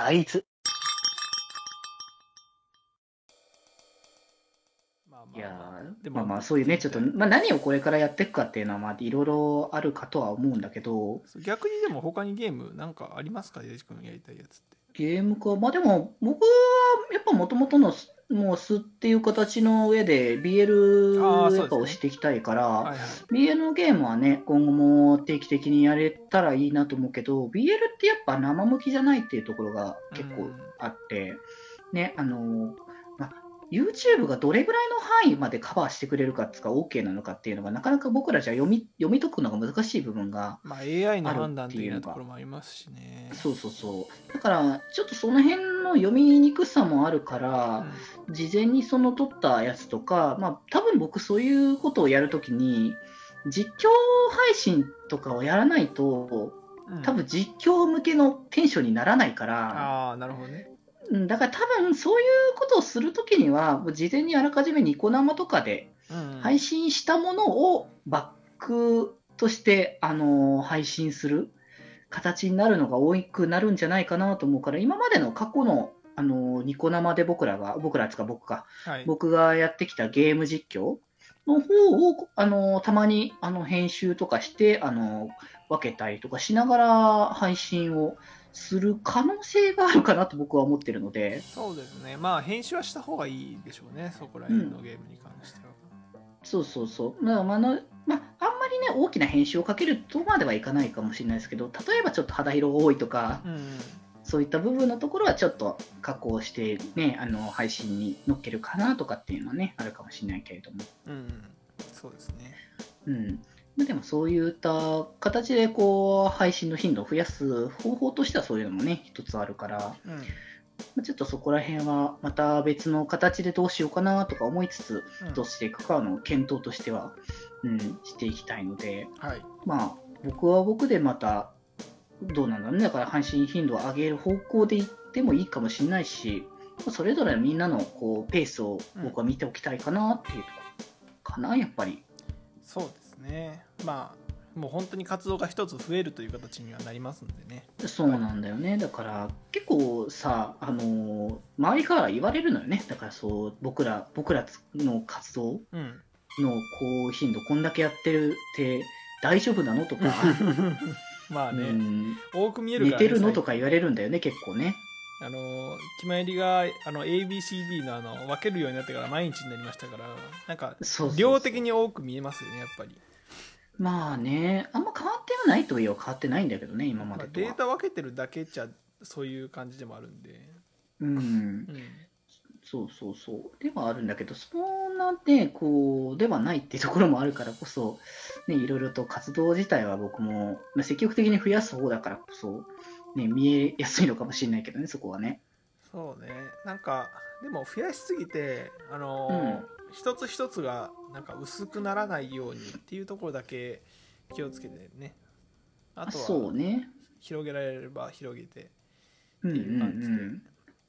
大豆。いやーでもまあまあそういうね、ちょっと、まあ何をこれからやっていくかっていうのは、まあいろいろあるかとは思うんだけど、逆にでも他にゲームなんかありますか？デジ君やりたいやつってゲームか、まあでも、僕はやっぱもともとの、もう素っていう形の上で、BL やっぱ押していきたいから、はいはい。BL のゲームはね、今後も定期的にやれたらいいなと思うけど、BL ってやっぱ生向きじゃないっていうところが結構あって、ね、あの、まあ、YouTube がどれぐらいの範囲までカバーしてくれるかっていうか、OK なのかっていうのが、なかなか僕らじゃ読み読み解くのが難しい部分がまあ AI のある判断っていうところもありますしね。そうそうそう。だから、ちょっとその辺の読みにくさもあるから、事前にその撮ったやつとか、まあ、多分僕そういうことをやるときに、実況配信とかをやらないと、うん。うん多分実況向けのテンションにならないから、ああなるほどねうんだから多分そういうことをするときには、もう事前にあらかじめニコ生とかで配信したものをバックとして、あのー配信する形になるのが多くなるんじゃないかなと思うから、今までの過去の、あのーニコ生で僕らが、僕らつか僕か、はい。僕がやってきたゲーム実況の方を、あのーたまにあの編集とかして、あのー分けたりとかしながら配信をする可能性があるかなと僕は思ってるので、そうですね。まあ編集はした方がいいでしょうね。そこら辺のゲームに関しては、そうそうそう。だからまああのまあ、あんまりね、大きな編集をかけるとまではいかないかもしれないですけど、例えばちょっと肌色が多いとか、うん。うんそういった部分のところはちょっと加工して、ね、あの配信に載っけるかなとかっていうのはね、あるかもしれないけれども。うんうん。そうですね。うん。まあでもそういった形でこう配信の頻度を増やす方法としてはそういうのもね、一つあるから、うん。まあちょっとそこら辺はまた別の形でどうしようかなとか思いつつ、うん。どうしていくかの検討としては、うん、していきたいので、はい。まあ、僕は僕でまた、どうなんだろうね、だから配信頻度を上げる方向でいってもいいかもしれないし、それぞれみんなのこうペースを僕は見ておきたいかなっていうところかな、やっぱり。そうですね。まあもう本当に活動が一つ増えるという形にはなりますんでね。そうなんだよね。だから、結構さ、あのー周りから言われるのよね。だからそう、僕ら、僕らの活動うん。のこう頻度こんだけやってるって大丈夫なのとか、まあね、うん。多く見えるから、寝てね、るのとか言われるんだよね、結構ね。あの決まりがあの ABCD のあの分けるようになってから毎日になりましたからなんか量的に多く見えますよねやっぱり、まあね、あんま変わってはないといえば変わってないんだけどね、今ままあ、でとは。データ分けてるだけじゃそういう感じでもあるんで、うん、うん、そうそうそう。ではあるんだけど、そんなね、こう、ではないっていうところもあるからこそ、ね、いろいろと活動自体は僕も、まあ積極的に増やす方だからこそ、ね、見えやすいのかもしれないけどね、そこはね。そうねなんかでも増やしすぎてあの、一つ一つがなんか薄くならないようにっていうところだけ気をつけてね。あとは。広げられれば広げてっていう感じ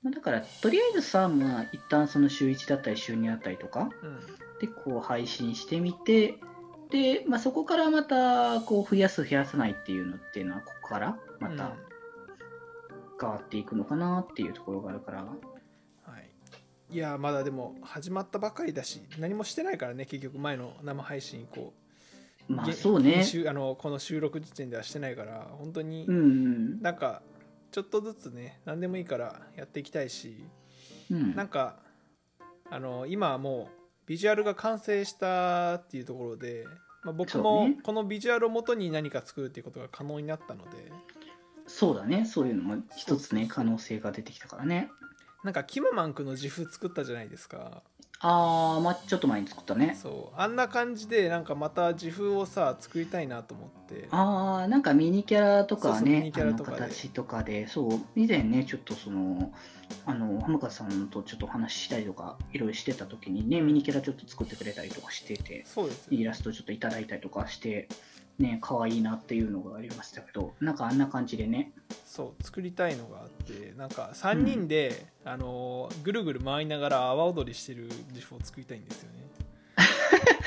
で、だから、とりあえずさ、まあ、一旦その週1だったり週2だったりとか、うん。で、こう配信してみて、で、まあ、そこからまた、こう、増やす、増やさないっていうのっていうのは、ここからまたうん。変わっていくのかなっていうところがあるから、はい、いやまだでも始まったばかりだし何もしてないからね結局前の生配信以降まあ、げそうねあのこの収録時点ではしてないから本当に。なんかちょっとずつね何でもいいからやっていきたいしうんなんかあの今はもうビジュアルが完成したっていうところで、まあ、僕もねこのビジュアルをもとに何か作るっていうことが可能になったのでそうだね。そういうのも一つね、可能性が出てきたからね。なんかキムマンクの自負作ったじゃないですか。あー、まあ、ちょっと前に作ったね。そう。あんな感じでなんかまた自負をさ作りたいなと思って。あー、なんかミニキャラとかねニ、キャラとかで。あの形とかで、そう、以前ね、ちょっとその、あの、浜川さんとちょっとお話ししたりとか、いろいろしてた時にね、ミニキャラちょっと作ってくれたりとかしてて、そうですよイラストちょっといただいたりとかして、ね、可愛いなっていうのがありましたけど、なんかあんな感じでね、そう作りたいのがあってなんか3人で、あのぐるぐる回りながら阿波踊りしてる自負を作りたいんですよね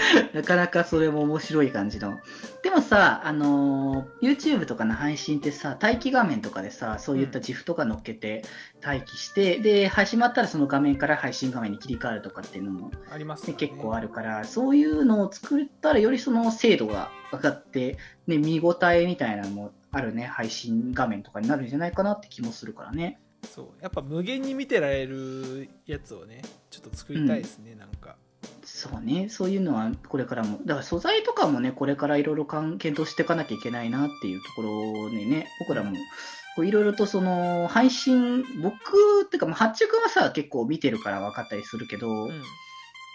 なかなかそれも面白い感じの。でもさ、あのー YouTube とかの配信ってさ、待機画面とかでさ、そういった GIF とか乗っけて待機して、で、始まったらその画面から配信画面に切り替わるとかっていうのも、ありますね、結構あるから、そういうのを作ったらよりその精度が上がって、ね、見応えみたいなのもあるね、配信画面とかになるんじゃないかなって気もするからね。そうやっぱ無限に見てられるやつをねちょっと作りたいですね、なんかそうね、そういうのはこれからも、だから素材とかもね、これからいろいろ検討していかなきゃいけないなっていうところでね、僕らもこういろいろとその配信、僕っていうか、まあ、八中君はさ、結構見てるから分かったりするけど、うん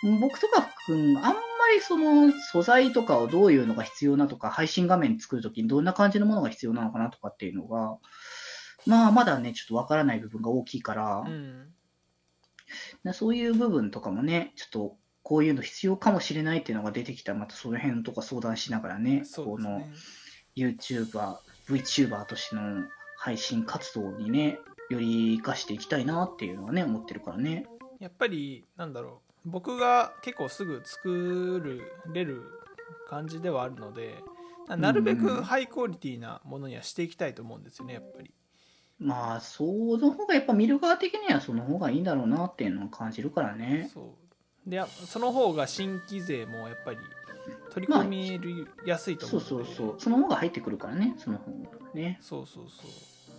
僕とか福君、あんまりその素材とかをどういうのが必要なとか、配信画面作るときにどんな感じのものが必要なのかなとかっていうのが、まあ、まだね、ちょっと分からない部分が大きいから、うん。でそういう部分とかもね、ちょっとこういうの必要かもしれないっていうのが出てきた。ら、またその辺とか相談しながらね、このそうですね。YouTuber、VTuber としての配信活動にね、より活かしていきたいなっていうのはね、思ってるからね。やっぱりなんだろう。僕が結構すぐ作れる感じではあるのでなるべくハイクオリティなものにはしていきたいと思うんですよねやっぱり。まあ、その方がやっぱ見る側的にはその方がいいんだろうなっていうのを感じるからね。そうでやその方が新規税もやっぱり取り込みるやすいとそ思うのでうそうそう。その方が入ってくるからね、その方がね。そうそうそ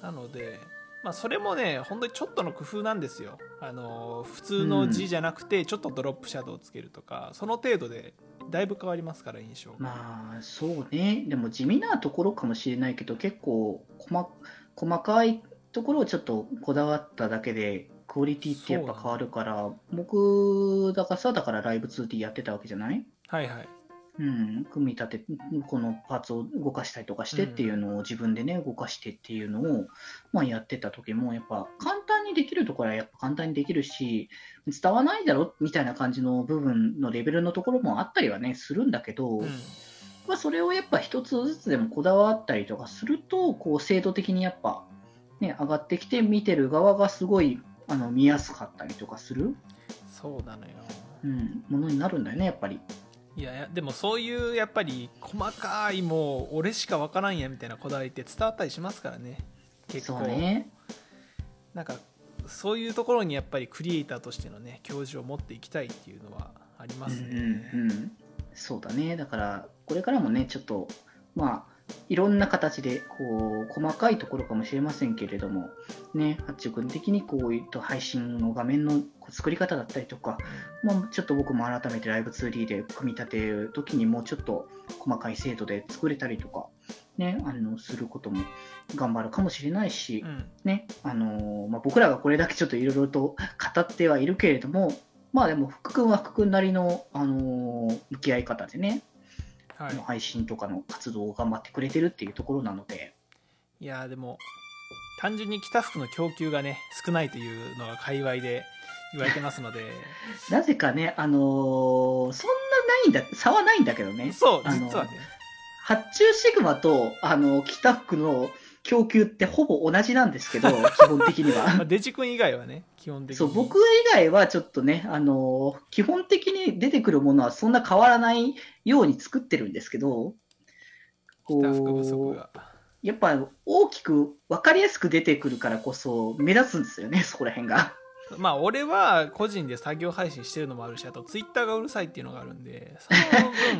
うなのでまあそれもね本当にちょっとの工夫なんですよあの普通の字じゃなくてちょっとドロップシャドウをつけるとか、その程度でだいぶ変わりますから印象が、まあ、そうね。でも地味なところかもしれないけど、結構細細かいところをちょっとこだわっただけで、クオリティってやっぱ変わるから、僕、だからさ、だからライブ 2D やってたわけじゃない？はいはい。うん、組み立て、このパーツを動かしたりとかしてっていうのを自分でね、動かしてっていうのを、まあやってた時も、やっぱ簡単にできるところはやっぱ簡単にできるし、伝わないだろみたいな感じの部分のレベルのところもあったりはね、するんだけど、うん。まあそれをやっぱ一つずつでもこだわったりとかすると、こう精度的にやっぱね、上がってきて見てる側がすごいあの見やすかったりとかする、そうなのよ。うん、ものになるんだよね、やっぱり。いやでもそういうやっぱり細かいもう俺しか分からんやみたいなこだわりって伝わったりしますからね。結そ構うね。なんかそういうところにやっぱりクリエイターとしてのね教授を持っていきたいっていうのはありますね、うんうんうん、そうだね、だから、これからもね、ちょっと、まあ、いろんな形で、こう、細かいところかもしれませんけれども、ね、八中君的にこういった配信の画面の作り方だったりとか、まあ、ちょっと僕も改めてライブ 2D で組み立てるときにもうちょっと細かい精度で作れたりとか、ね、あの、することも頑張るかもしれないし、うん。ね、あのーまあ、僕らがこれだけちょっといろいろと語ってはいるけれども、まあでも福君は福君なりの、あのー向き合い方でね、はい。配信とかの活動を頑張ってくれてるっていうところなので、いやーでも単純に北福の供給がね少ないというのが界隈で言われてますので。なぜかね、あのーそんなないんだ、差はないんだけどね、そう実はね。発注シグマと、あの、北福の供給ってほぼ同じなんですけど、基本的にまあは。デジ君以外はね基本的にそう、僕以外はちょっとね、あのー基本的に出てくるものはそんな変わらないように作ってるんですけど、こう、がやっぱ大きく分かりやすく出てくるからこそ目立つんですよね、そこら辺が。まあ俺は個人で作業配信してるのもあるしあとツイッターがうるさいっていうのがあるんでその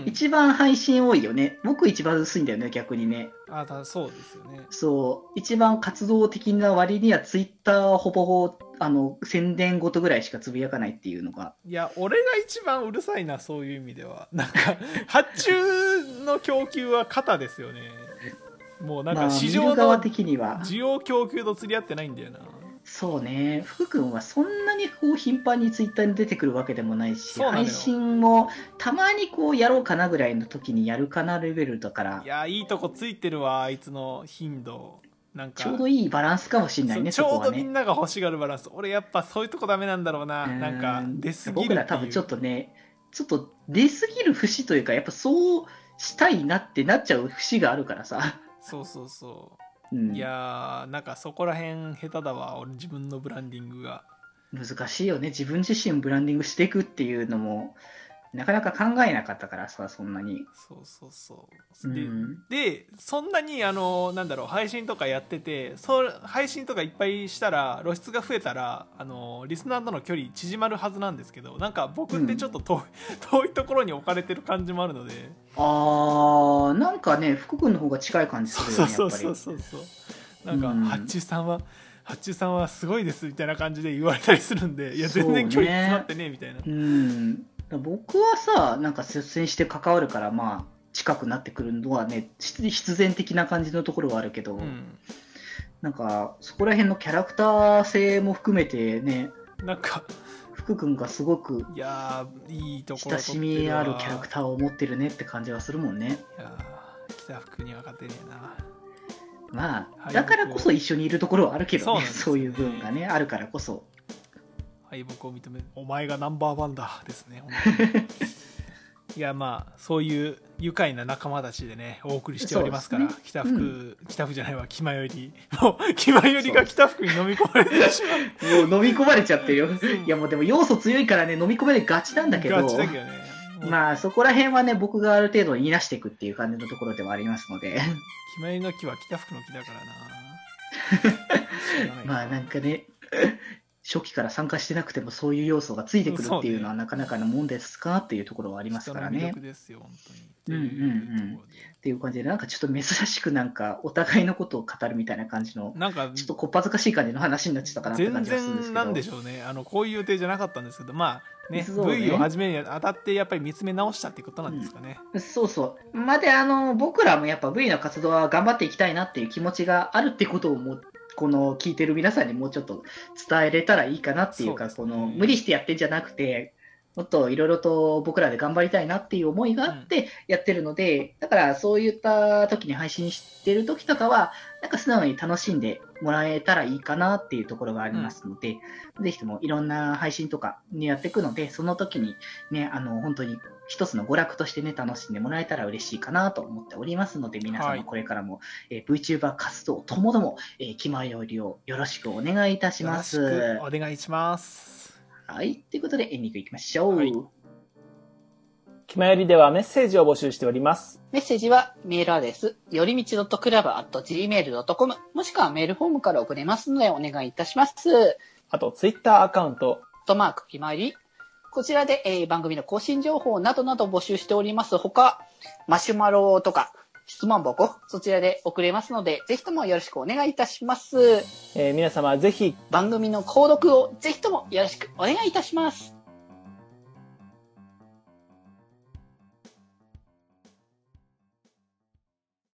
分 一番配信多いよね。僕一番薄いんだよね、逆にね。あたそうですよねそう、一番活動的な割にはツイッターはほぼほぼ、あの、宣伝ごとぐらいしかつぶやかないっていうのが。いや俺が一番うるさいなそういう意味ではなんか 発注の供給は肩ですよねもうなんまあ、か市場の的には。需要供給と釣り合ってないんだよなそうね、福君はそんなにこう頻繁にツイッターに出てくるわけでもないし、配信もたまにこうやろうかなぐらいの時にやるかなレベルだか。らい、やいいとこついてるわあいつの頻度。なんかちょうどいいバランスかもしれないね、ちょうどみ。んなが欲しがるバランス。俺やっぱそういうとこダメなんだろうな。うん。なんか出過ぎる僕ら多分ちょっとね、ちょっと出過ぎる節というか、やっぱそうしたいなってなっちゃう節があるからさ。そうそうそういやーなんかそこら辺下手だわ俺自分のブランディングが難しいよね。自分自身ブランディングしていくっていうのも、なかなか考えなかったからさ、そんなに。そうそうそう。で,、うん。でそんなにあのなんだろう配信とかやっててそう配信とかいっぱいしたら露出が増えたらあのリスナーとの距離縮まるはずなんですけどなんか僕ってちょっと遠い, 遠いところに置かれてる感じもあるので。あー、なんかね、福君の方が近い感じするよね、そうそう。そうそうそう。なんか、うん。さんは八中さんはすごいですみたいな感じで言われたりするんでいや全然距離詰まってねみたいな、うん。僕はさ、なんか率先して関わるから、まあ、近くなってくるのはね、必必然的な感じのところはあるけど、うんなんか、そこら辺のキャラクター性も含めてね、なんか福君がすごくいやーいいところ親しみあるキャラクターを持ってるねって感じはするもんね。ーいやー北福には勝てねえなまあ、はいだからこそ一緒にいるところはあるけどね、そういう部分がね、あるからこそ。敗北を認めお前がナンバーワンだ。ですね。いやまあそういう愉快な仲間たちでねお送りしておりますから北福、う北福じゃないわ気まよりもう気まよりが北福に飲み込まれてしまう。もう飲み込まれちゃってるよ。いやもうでも要素強いからね、飲み込まれがちなんだけど、ガチだけどね。まあそこら辺はね、僕がある程度言い出していくっていう感じのところではありますので、気まよりの木は北福の木だからな。まあなんかね、初期から参加してなくてもそういう要素がついてくるっていうのはなかなかのもんですかっていうところはありますからね人の魅力。ですよ本当にうんうんうんっていう感じで、なんかちょっと珍しくなんかお互いのことを語るみたいな感じの、なんかちょっとこっぱずかしい感じの話になっちゃったかなって全感じがするんですけど。然なんでしょうねあのこういう予定じゃなかったんですけどまあねね V を始めるにあたってやっぱり見つめ直したってことなんですかね、そうそう。まで、あの、僕らもやっぱ V の活動は頑張っていきたいなっていう気持ちがあるってことをもう、この聞いてる皆さんにもうちょっと伝えれたらいいかなっていうか、そうこの無理してやってんじゃなくて、もっといろいろと僕らで頑張りたいなっていう思いがあってやってるので、だからそういった時に配信してる時とかは、なんか素直に楽しんでもらえたらいいかなっていうところがありますので、ぜひともいろんな配信とかにやっていくので、その時にね、あの、本当に一つの娯楽としてね、楽しんでもらえたら嬉しいかなと思っておりますので、皆はい様これからも、えー VTuber 活動ともども、えー、気前よりをよろしくお願いいたします。よろしくお願いしますはい。ということで、エンディングいきましょう。はい気まよりではメッセージを募集しております。メッセージはメールアドレス、よりみち .club.gmail.com もしくはメールフォームから送れますのでお願いいたします。あと、ツイッターアカウント、とマーク決まり。こちらで、えー番組の更新情報などなど募集しております。他、マシュマロとか質問箱、そちらで送れますので、ぜひともよろしくお願いいたします。えー皆様ぜひ番組の購読をぜひともよろしくお願いいたします。